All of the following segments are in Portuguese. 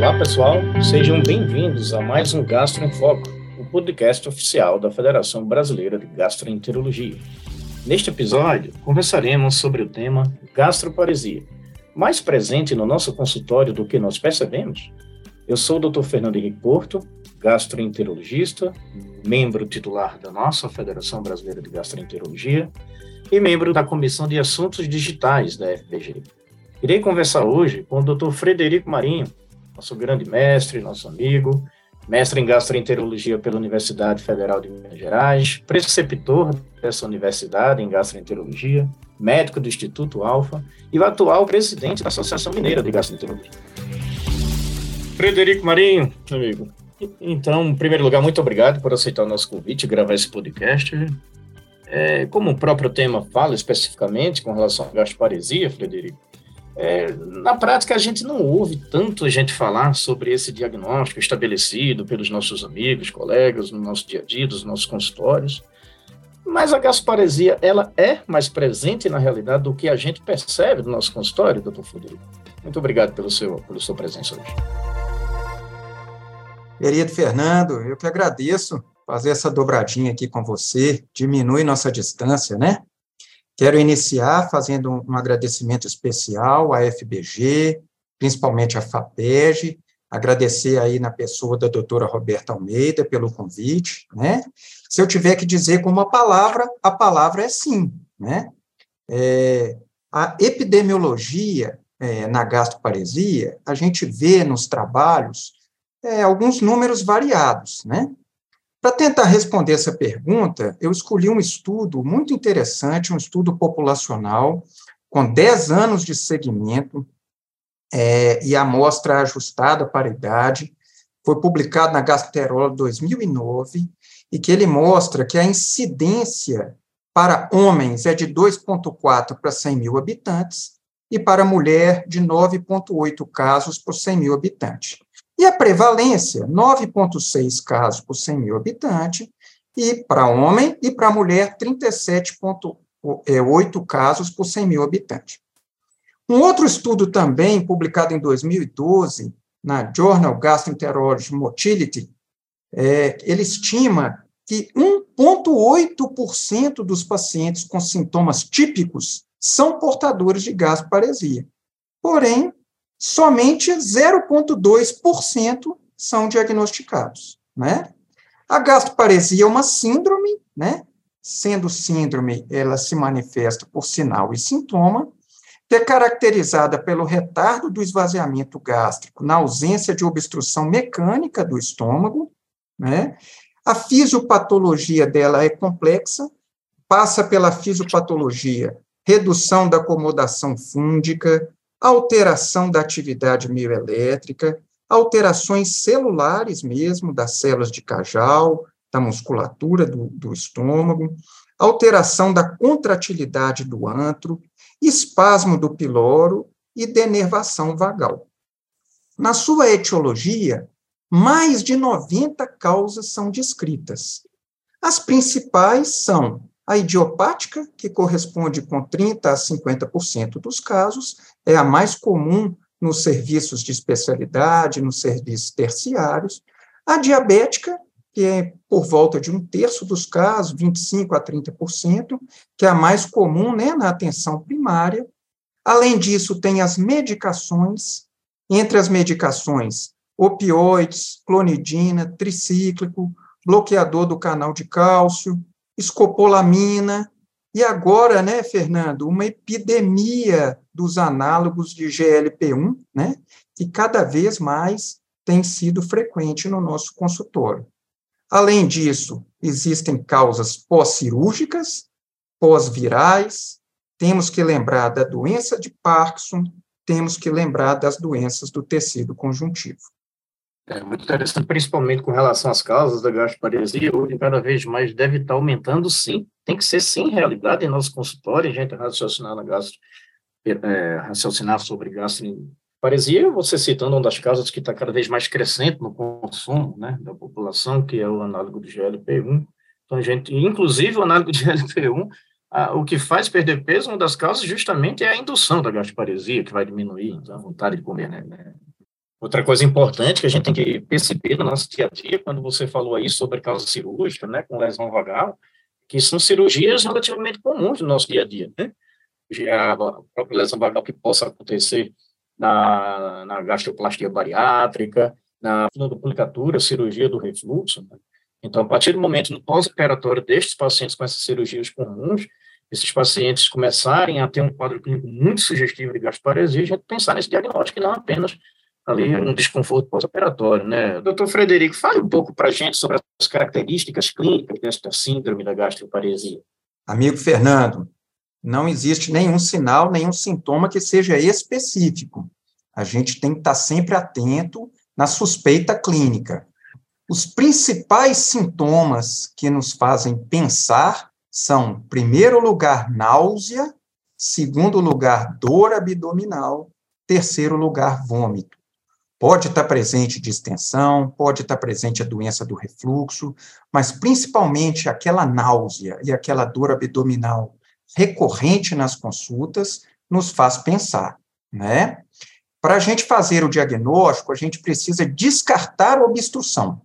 Olá, pessoal. Sejam bem-vindos a mais um Gastro em Foco, o podcast oficial da Federação Brasileira de Gastroenterologia. Neste episódio, conversaremos sobre o tema gastroparesia, mais presente no nosso consultório do que nós percebemos. Eu sou o Dr. Fernando Henrique Porto, gastroenterologista, membro titular da nossa Federação Brasileira de Gastroenterologia e membro da Comissão de Assuntos Digitais da FBG. Irei conversar hoje com o Dr. Frederico Marinho, nosso grande mestre, nosso amigo, mestre em gastroenterologia pela Universidade Federal de Minas Gerais, preceptor dessa universidade em gastroenterologia, médico do Instituto Alfa e o atual presidente da Associação Mineira de Gastroenterologia. Frederico Marinho, amigo. Então, em primeiro lugar, muito obrigado por aceitar o nosso convite e gravar esse podcast. É, como o próprio tema fala especificamente com relação à gastroparesia, Frederico, é, na prática, a gente não ouve tanto a gente falar sobre esse diagnóstico estabelecido pelos nossos amigos, colegas, no nosso dia a dia, dos nossos consultórios. Mas a gasparesia, ela é mais presente na realidade do que a gente percebe no nosso consultório, doutor Frederico. Muito obrigado pelo seu, pela sua presença hoje. Querido Fernando, eu que agradeço fazer essa dobradinha aqui com você, diminui nossa distância, né? Quero iniciar fazendo um agradecimento especial à FBG, principalmente à FAPEG, agradecer aí na pessoa da doutora Roberta Almeida pelo convite, né? Se eu tiver que dizer com uma palavra, a palavra é sim, né? É, a epidemiologia é, na gastroparesia, a gente vê nos trabalhos é, alguns números variados, né? Para tentar responder essa pergunta, eu escolhi um estudo muito interessante, um estudo populacional, com 10 anos de segmento é, e amostra ajustada para a idade. Foi publicado na Gastroenterologia 2009 e que ele mostra que a incidência para homens é de 2,4 para 100 mil habitantes e para mulher de 9,8 casos por 100 mil habitantes. E a prevalência, 9,6 casos por 100 mil habitantes, e para homem e para mulher, 37,8 casos por 100 mil habitantes. Um outro estudo também, publicado em 2012, na Journal Gastroenterology Motility, é, ele estima que 1,8% dos pacientes com sintomas típicos são portadores de gasparesia. Porém, somente 0,2% são diagnosticados, né? A gastroparesia é uma síndrome, né? Sendo síndrome, ela se manifesta por sinal e sintoma, que é caracterizada pelo retardo do esvaziamento gástrico na ausência de obstrução mecânica do estômago, né? A fisiopatologia dela é complexa, passa pela fisiopatologia, redução da acomodação fúndica, alteração da atividade mioelétrica, alterações celulares mesmo, das células de Cajal, da musculatura do, do estômago, alteração da contratilidade do antro, espasmo do piloro e denervação vagal. Na sua etiologia, mais de 90 causas são descritas. As principais são a idiopática, que corresponde com 30% a 50% dos casos, é a mais comum nos serviços de especialidade, nos serviços terciários. A diabética, que é por volta de um terço dos casos, 25% a 30%, que é a mais comum né, na atenção primária. Além disso, tem as medicações, entre as medicações, opioides, clonidina, tricíclico, bloqueador do canal de cálcio, escopolamina, e agora, né, Fernando, uma epidemia dos análogos de GLP-1, né, que cada vez mais tem sido frequente no nosso consultório. Além disso, existem causas pós-cirúrgicas, pós-virais, temos que lembrar da doença de Parkinson, temos que lembrar das doenças do tecido conjuntivo. É muito interessante, principalmente com relação às causas da gastroparesia, hoje cada vez mais deve estar aumentando, sim. Tem que ser, sim, realidade em nosso consultório, a gente raciocinar na gastro, é, raciocinar sobre gastroparesia, você citando uma das causas que está cada vez mais crescente no consumo né, da população, que é o análogo do GLP-1. Então, a gente, inclusive, o análogo de GLP-1, o que faz perder peso, uma das causas justamente é a indução da gastroparesia, que vai diminuir então, a vontade de comer, né? Outra coisa importante que a gente tem que perceber no nosso dia a dia, quando você falou aí sobre causa cirúrgica, né, com lesão vagal, que são cirurgias relativamente comuns no nosso dia a dia, né? A própria lesão vagal que possa acontecer na, na gastroplastia bariátrica, na duplicatura, cirurgia do refluxo. Né? Então, a partir do momento no pós-operatório destes pacientes com essas cirurgias comuns, esses pacientes começarem a ter um quadro clínico muito sugestivo de gastroparesia, a gente pensar nesse diagnóstico e não apenas ali um desconforto pós-operatório, né? Doutor Frederico, fale um pouco para a gente sobre as características clínicas desta síndrome da gastroparesia. Amigo Fernando, não existe nenhum sinal, nenhum sintoma que seja específico. A gente tem que estar sempre atento na suspeita clínica. Os principais sintomas que nos fazem pensar são, primeiro lugar, náusea, segundo lugar, dor abdominal, terceiro lugar, vômito. Pode estar presente distensão, pode estar presente a doença do refluxo, mas principalmente aquela náusea e aquela dor abdominal recorrente nas consultas nos faz pensar, né? Para a gente fazer o diagnóstico, a gente precisa descartar a obstrução.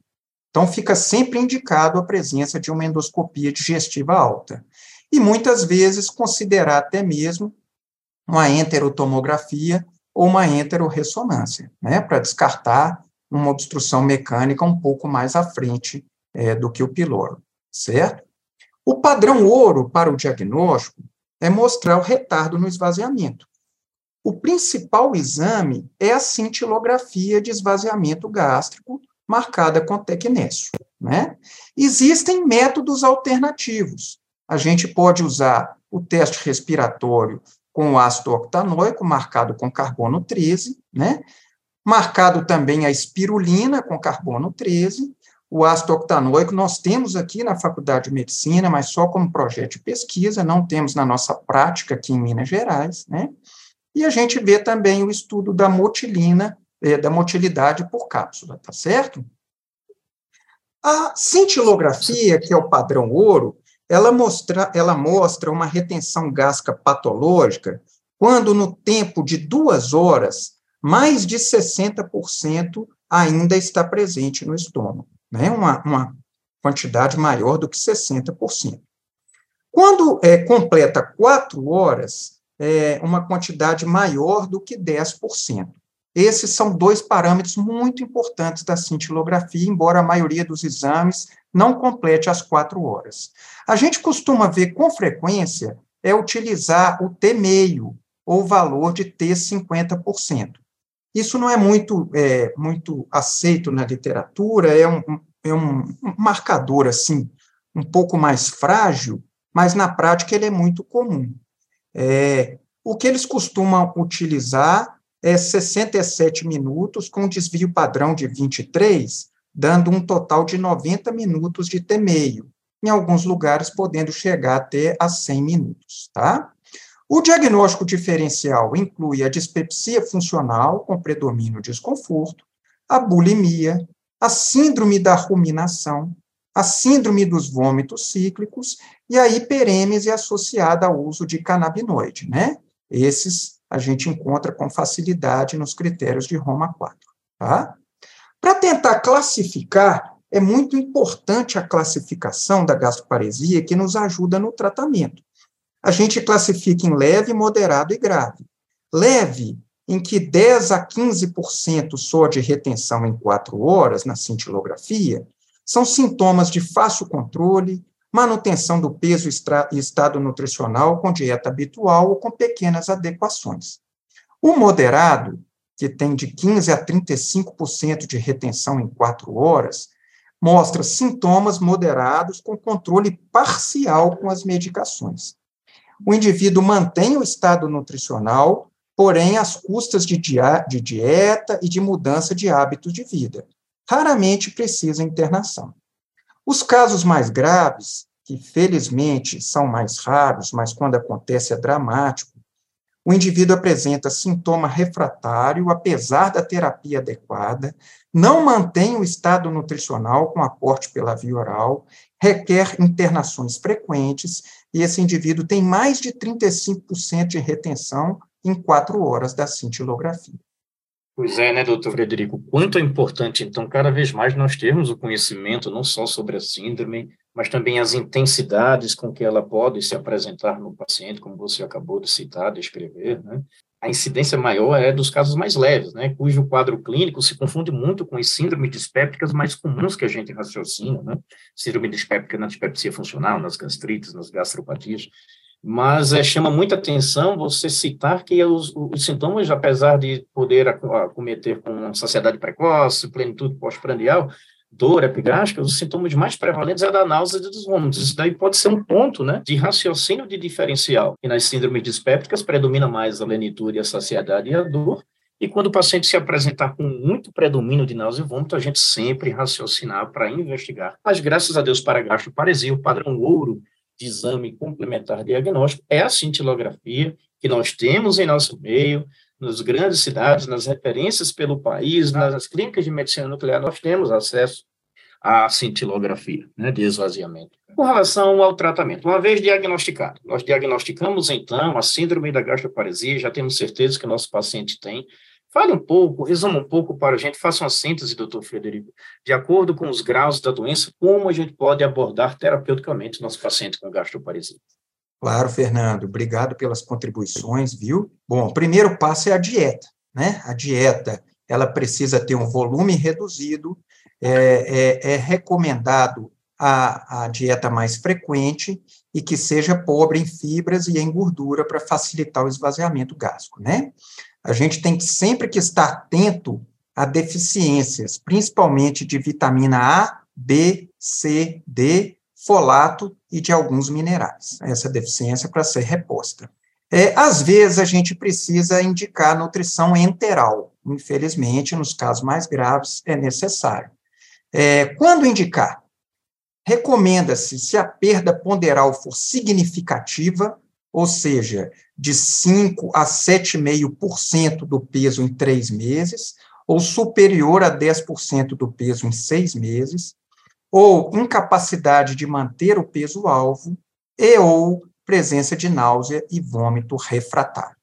Então, fica sempre indicado a presença de uma endoscopia digestiva alta. E muitas vezes considerar até mesmo uma enterotomografia ou uma enteroressonância, né, para descartar uma obstrução mecânica um pouco mais à frente é, do que o piloro, certo? O padrão ouro para o diagnóstico é mostrar o retardo no esvaziamento. O principal exame é a cintilografia de esvaziamento gástrico, marcada com tecnésio. Né? Existem métodos alternativos. A gente pode usar o teste respiratório com o ácido octanoico, marcado com carbono 13, né? Marcado também a espirulina com carbono 13. O ácido octanoico nós temos aqui na Faculdade de Medicina, mas só como projeto de pesquisa, não temos na nossa prática aqui em Minas Gerais, né? E a gente vê também o estudo da motilina, eh, da motilidade por cápsula, tá certo? A cintilografia, que é o padrão ouro, ela mostra, ela mostra uma retenção gástrica patológica quando, no tempo de duas horas, mais de 60% ainda está presente no estômago, né? uma, uma quantidade maior do que 60%. Quando é, completa quatro horas, é uma quantidade maior do que 10%. Esses são dois parâmetros muito importantes da cintilografia, embora a maioria dos exames não complete as quatro horas. A gente costuma ver com frequência é utilizar o T meio, ou valor de T 50%. Isso não é muito, é, muito aceito na literatura, é um, é um marcador, assim, um pouco mais frágil, mas na prática ele é muito comum. É, o que eles costumam utilizar é 67 minutos, com desvio padrão de 23, dando um total de 90 minutos de T meio, em alguns lugares podendo chegar até a 100 minutos, tá? O diagnóstico diferencial inclui a dispepsia funcional com predomínio desconforto, a bulimia, a síndrome da ruminação, a síndrome dos vômitos cíclicos e a hiperêmese associada ao uso de canabinoide, né? Esses a gente encontra com facilidade nos critérios de Roma 4, tá? Para tentar classificar, é muito importante a classificação da gastroparesia que nos ajuda no tratamento. A gente classifica em leve, moderado e grave. Leve, em que 10 a 15% só de retenção em 4 horas na cintilografia, são sintomas de fácil controle, manutenção do peso e estado nutricional com dieta habitual ou com pequenas adequações. O moderado que tem de 15% a 35% de retenção em quatro horas, mostra sintomas moderados com controle parcial com as medicações. O indivíduo mantém o estado nutricional, porém às custas de, de dieta e de mudança de hábitos de vida. Raramente precisa internação. Os casos mais graves, que felizmente são mais raros, mas quando acontece é dramático, o indivíduo apresenta sintoma refratário, apesar da terapia adequada, não mantém o estado nutricional com aporte pela via oral, requer internações frequentes, e esse indivíduo tem mais de 35% de retenção em quatro horas da cintilografia. Pois é, né, doutor Frederico? Quanto é importante, então, cada vez mais nós termos o conhecimento não só sobre a síndrome, mas também as intensidades com que ela pode se apresentar no paciente, como você acabou de citar, descrever, né? A incidência maior é dos casos mais leves, né, cujo quadro clínico se confunde muito com as síndromes dispépticas mais comuns que a gente raciocina, né? Síndrome dispéptica na dispepsia funcional, nas gastrites, nas gastropatias mas é, chama muita atenção você citar que os, os, sintomas, apesar de poder acometer com saciedade precoce, plenitude pós-prandial, dor epigástica, os sintomas mais prevalentes é da náusea e dos vômitos. Isso daí pode ser um ponto né, de raciocínio de diferencial. E nas síndromes dispépticas predomina mais a lenitude, a saciedade e a dor, e quando o paciente se apresentar com muito predomínio de náusea e vômito, a gente sempre raciocinar para investigar. Mas graças a Deus para gastroparesia, o padrão ouro de exame complementar diagnóstico é a cintilografia, que nós temos em nosso meio, nas grandes cidades, nas referências pelo país, nas clínicas de medicina nuclear, nós temos acesso à cintilografia né, de esvaziamento. Com relação ao tratamento, uma vez diagnosticado, nós diagnosticamos então a síndrome da gastroparesia, já temos certeza que o nosso paciente tem, Fale um pouco, resuma um pouco para a gente, faça uma síntese, doutor Frederico, de acordo com os graus da doença, como a gente pode abordar terapeuticamente nosso paciente com gastroparesia. Claro, Fernando, obrigado pelas contribuições, viu? Bom, o primeiro passo é a dieta, né? A dieta, ela precisa ter um volume reduzido, é, é, é recomendado a, a dieta mais frequente e que seja pobre em fibras e em gordura para facilitar o esvaziamento gástrico, né? A gente tem que sempre que estar atento a deficiências, principalmente de vitamina A, B, C, D, folato e de alguns minerais. Essa deficiência para ser reposta. É, às vezes, a gente precisa indicar nutrição enteral. Infelizmente, nos casos mais graves, é necessário. É, quando indicar? Recomenda-se, se a perda ponderal for significativa, ou seja, de 5 a 7,5% do peso em três meses, ou superior a 10% do peso em seis meses, ou incapacidade de manter o peso-alvo, e ou presença de náusea e vômito refratário.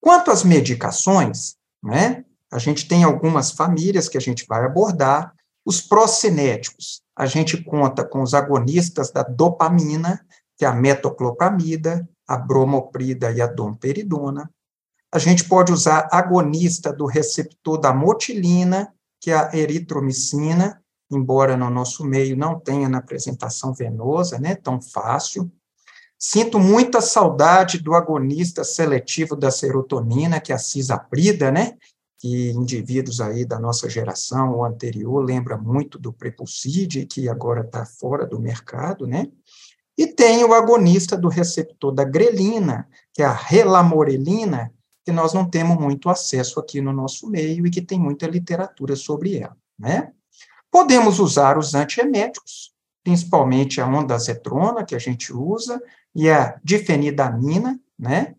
Quanto às medicações, né, a gente tem algumas famílias que a gente vai abordar. Os procinéticos, a gente conta com os agonistas da dopamina, que é a metoclopramida, a bromoprida e a domperidona. A gente pode usar agonista do receptor da motilina, que é a eritromicina, embora no nosso meio não tenha na apresentação venosa, né, tão fácil. Sinto muita saudade do agonista seletivo da serotonina, que é a cisaprida, né, que indivíduos aí da nossa geração ou anterior lembra muito do Prepulside, que agora está fora do mercado, né? E tem o agonista do receptor da grelina, que é a relamorelina, que nós não temos muito acesso aqui no nosso meio e que tem muita literatura sobre ela, né? Podemos usar os antieméticos, principalmente a ondazetrona, que a gente usa, e a difenidamina, né?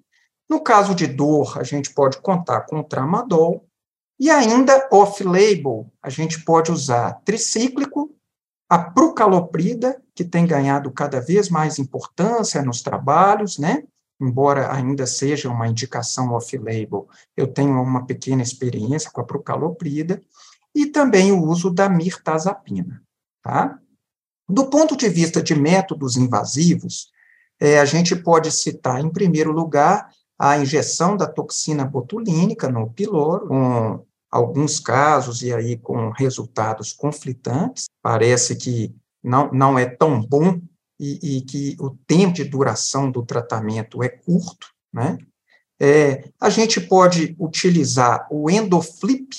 No caso de dor, a gente pode contar com o tramadol, e ainda off-label, a gente pode usar tricíclico, a prucaloprida, que tem ganhado cada vez mais importância nos trabalhos, né? Embora ainda seja uma indicação off-label, eu tenho uma pequena experiência com a prucaloprida, e também o uso da mirtazapina, tá? Do ponto de vista de métodos invasivos, é, a gente pode citar, em primeiro lugar, a injeção da toxina botulínica no piloro, com alguns casos, e aí com resultados conflitantes, parece que não, não é tão bom e, e que o tempo de duração do tratamento é curto, né? É, a gente pode utilizar o endoflip,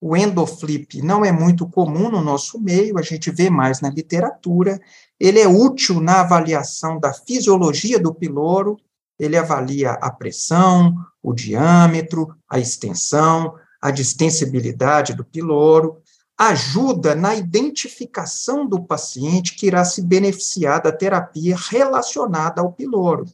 o endoflip não é muito comum no nosso meio, a gente vê mais na literatura, ele é útil na avaliação da fisiologia do piloro, ele avalia a pressão, o diâmetro, a extensão, a distensibilidade do piloro, ajuda na identificação do paciente que irá se beneficiar da terapia relacionada ao piloro.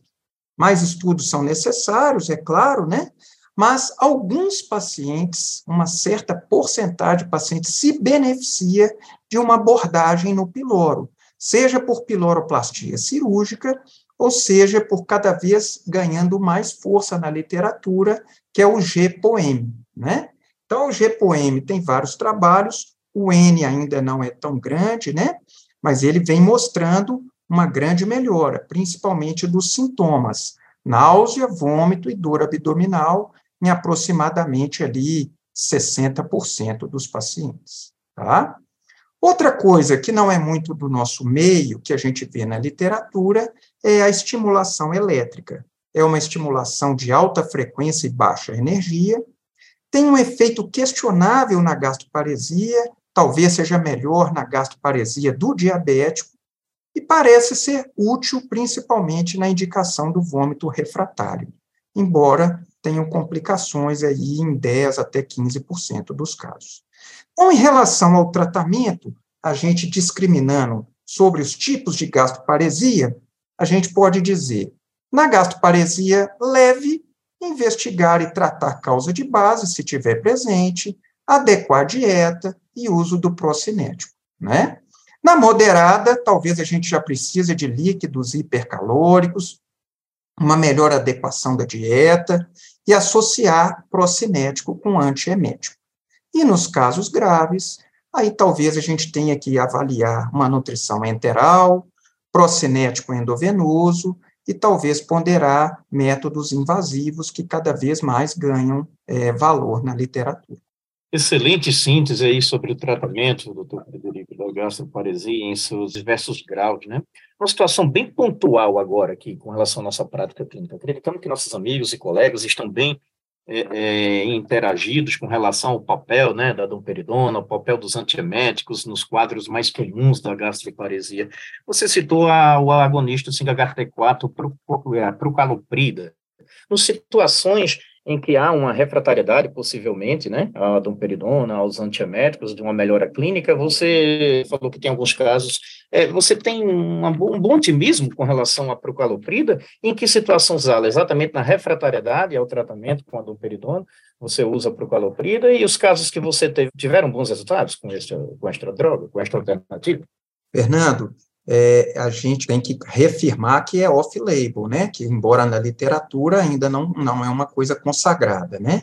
Mais estudos são necessários, é claro, né? Mas alguns pacientes, uma certa porcentagem de pacientes, se beneficia de uma abordagem no piloro, seja por piloroplastia cirúrgica, ou seja, por cada vez ganhando mais força na literatura, que é o GPOM, né? Então, o GPOM tem vários trabalhos, o N ainda não é tão grande, né? Mas ele vem mostrando uma grande melhora, principalmente dos sintomas, náusea, vômito e dor abdominal, em aproximadamente ali 60% dos pacientes, tá? Outra coisa que não é muito do nosso meio, que a gente vê na literatura, é a estimulação elétrica. É uma estimulação de alta frequência e baixa energia, tem um efeito questionável na gastroparesia, talvez seja melhor na gastroparesia do diabético, e parece ser útil principalmente na indicação do vômito refratário, embora tenham complicações aí em 10 até 15% dos casos. Então, em relação ao tratamento, a gente discriminando sobre os tipos de gastroparesia, a gente pode dizer, na gastroparesia leve, investigar e tratar causa de base, se tiver presente, adequar a dieta e uso do procinético, né? Na moderada, talvez a gente já precise de líquidos hipercalóricos, uma melhor adequação da dieta e associar procinético com antiemético. E nos casos graves, aí talvez a gente tenha que avaliar uma nutrição enteral, procinético endovenoso e talvez ponderar métodos invasivos que cada vez mais ganham é, valor na literatura. Excelente síntese aí sobre o tratamento, doutor Frederico, da gastroparesia em seus diversos graus, né? Uma situação bem pontual agora aqui com relação à nossa prática clínica. Acreditamos que nossos amigos e colegas estão bem é, é, interagidos com relação ao papel né, da domperidona, o papel dos antieméticos nos quadros mais comuns da gastroparesia. Você citou a, o agonista 5-HT4 para o caloprida. Em situações em que há uma refratariedade, possivelmente, né, à domperidona, aos antieméticos, de uma melhora clínica, você falou que tem alguns casos, é, você tem uma, um bom otimismo com relação à procaloprida, em que situação usá-la? Exatamente na refratariedade ao tratamento com a domperidona, você usa a procaloprida, e os casos que você teve, tiveram bons resultados com, esta, com esta droga, com esta alternativa? Fernando, é, a gente tem que reafirmar que é off-label, né? Que, embora na literatura ainda não, não é uma coisa consagrada, né?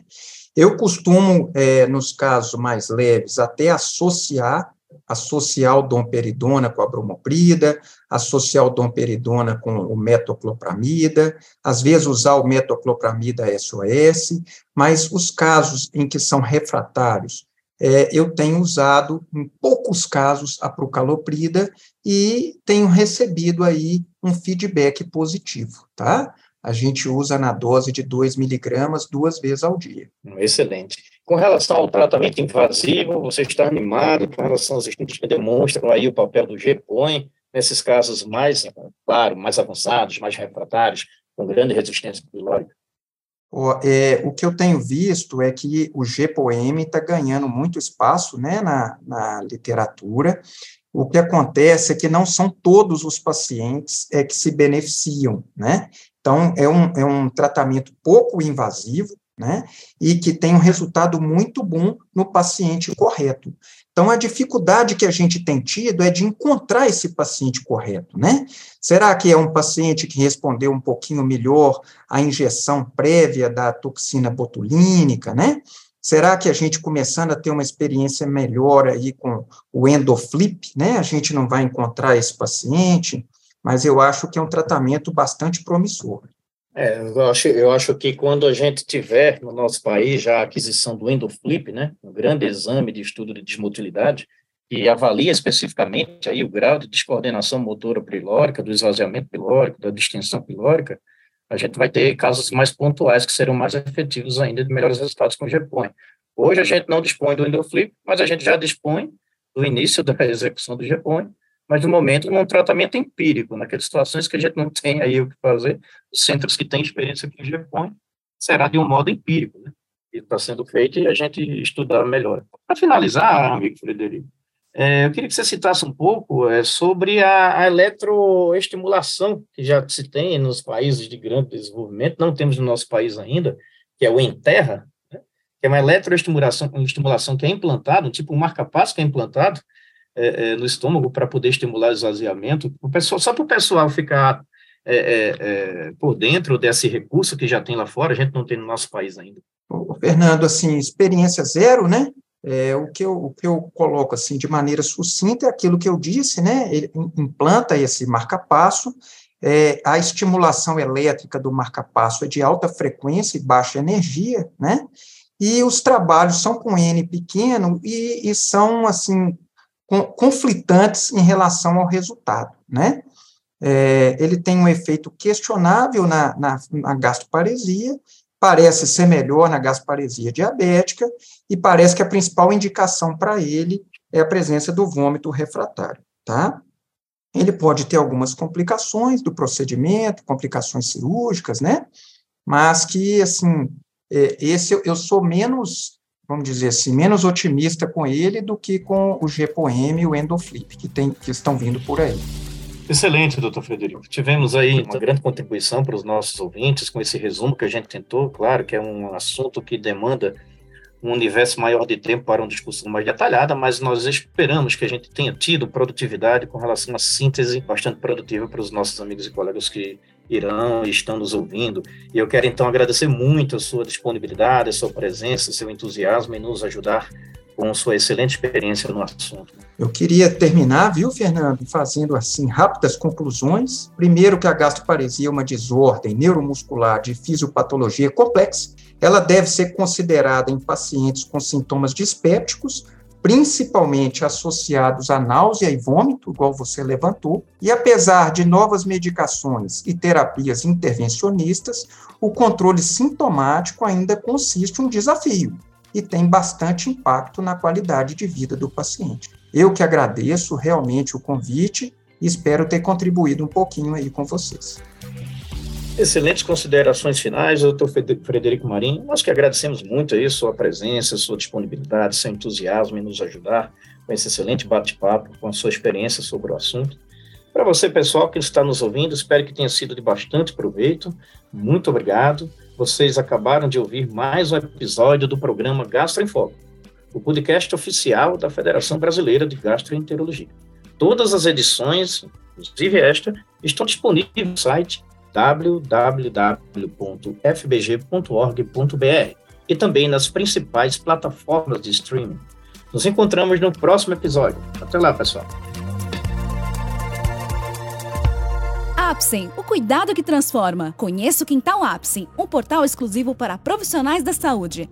Eu costumo, é, nos casos mais leves, até associar, associar o domperidona com a bromoprida, associar o domperidona com o metoclopramida, às vezes usar o metoclopramida SOS, mas os casos em que são refratários, é, eu tenho usado, em poucos casos, a procaloprida e tenho recebido aí um feedback positivo, tá? A gente usa na dose de 2 miligramas duas vezes ao dia. Excelente. Com relação ao tratamento invasivo, você está animado com relação aos estudos que demonstram aí o papel do GPOIN nesses casos mais, claro, mais avançados, mais refratários, com grande resistência pilórica? O, é, o que eu tenho visto é que o GPOM está ganhando muito espaço né, na, na literatura. O que acontece é que não são todos os pacientes é, que se beneficiam, né? Então, é um, é um tratamento pouco invasivo, né? E que tem um resultado muito bom no paciente correto. Então, a dificuldade que a gente tem tido é de encontrar esse paciente correto, né? Será que é um paciente que respondeu um pouquinho melhor à injeção prévia da toxina botulínica, né? Será que a gente começando a ter uma experiência melhor aí com o endoflip, né? A gente não vai encontrar esse paciente, mas eu acho que é um tratamento bastante promissor. É, eu acho, eu acho que quando a gente tiver no nosso país já a aquisição do endoflip, né, um grande exame de estudo de desmotilidade, que avalia especificamente aí o grau de descoordenação motora pilórica, do esvaziamento pilórico, da distensão pilórica, a gente vai ter casos mais pontuais que serão mais efetivos ainda de melhores resultados com o GPOI. Hoje a gente não dispõe do endoflip, mas a gente já dispõe do início da execução do GPOI, mas no momento num tratamento empírico, naquelas situações que a gente não tem aí o que fazer, os centros que têm experiência com GPON será de um modo empírico, né? E está sendo feito e a gente estudar melhor. Para finalizar, amigo Frederico, é, eu queria que você citasse um pouco é, sobre a, a, eletroestimulação que já se tem nos países de grande desenvolvimento, não temos no nosso país ainda, que é o Enterra, né? que é uma eletroestimulação estimulação que é implantado, um tipo um marca-passo que é implantado, é, é, no estômago para poder estimular o esvaziamento. O pessoal, só para o pessoal ficar é, é, é, por dentro desse recurso que já tem lá fora, a gente não tem no nosso país ainda. Fernando, assim, experiência zero, né? É, o, que eu, o que eu coloco assim de maneira sucinta é aquilo que eu disse, né? Ele implanta esse marca-passo, é, a estimulação elétrica do marca-passo é de alta frequência e baixa energia, né? E os trabalhos são com N pequeno e, e são, assim, conflitantes em relação ao resultado, né? É, ele tem um efeito questionável na, na, na gastroparesia, parece ser melhor na gasparesia diabética e parece que a principal indicação para ele é a presença do vômito refratário, tá? Ele pode ter algumas complicações do procedimento, complicações cirúrgicas, né? Mas que, assim, é, esse eu sou menos, vamos dizer assim, menos otimista com ele do que com o GPOM e o Endoflip, que, tem, que estão vindo por aí. Excelente, doutor Frederico. Tivemos aí uma grande contribuição para os nossos ouvintes com esse resumo que a gente tentou. Claro que é um assunto que demanda um universo maior de tempo para uma discussão mais detalhada, mas nós esperamos que a gente tenha tido produtividade com relação uma síntese bastante produtiva para os nossos amigos e colegas que irão e estão nos ouvindo. E eu quero então agradecer muito a sua disponibilidade, a sua presença, seu entusiasmo em nos ajudar com sua excelente experiência no assunto. Eu queria terminar, viu, Fernando, fazendo assim rápidas conclusões. Primeiro que a gastroparesia é uma desordem neuromuscular de fisiopatologia complexa. Ela deve ser considerada em pacientes com sintomas dispépticos, principalmente associados a náusea e vômito, igual você levantou. E apesar de novas medicações e terapias intervencionistas, o controle sintomático ainda consiste um desafio e tem bastante impacto na qualidade de vida do paciente. Eu que agradeço realmente o convite e espero ter contribuído um pouquinho aí com vocês. Excelentes considerações finais, doutor Frederico Marinho. Nós que agradecemos muito aí sua presença, sua disponibilidade, seu entusiasmo em nos ajudar com esse excelente bate-papo, com a sua experiência sobre o assunto. Para você, pessoal, que está nos ouvindo, espero que tenha sido de bastante proveito. Muito obrigado. Vocês acabaram de ouvir mais um episódio do programa Gastro em Foco, o podcast oficial da Federação Brasileira de Gastroenterologia. Todas as edições, inclusive esta, estão disponíveis no site www.fbg.org.br e também nas principais plataformas de streaming. Nos encontramos no próximo episódio. Até lá, pessoal. Apsen, o cuidado que transforma. Conheça o Quintal Apsen, um portal exclusivo para profissionais da saúde.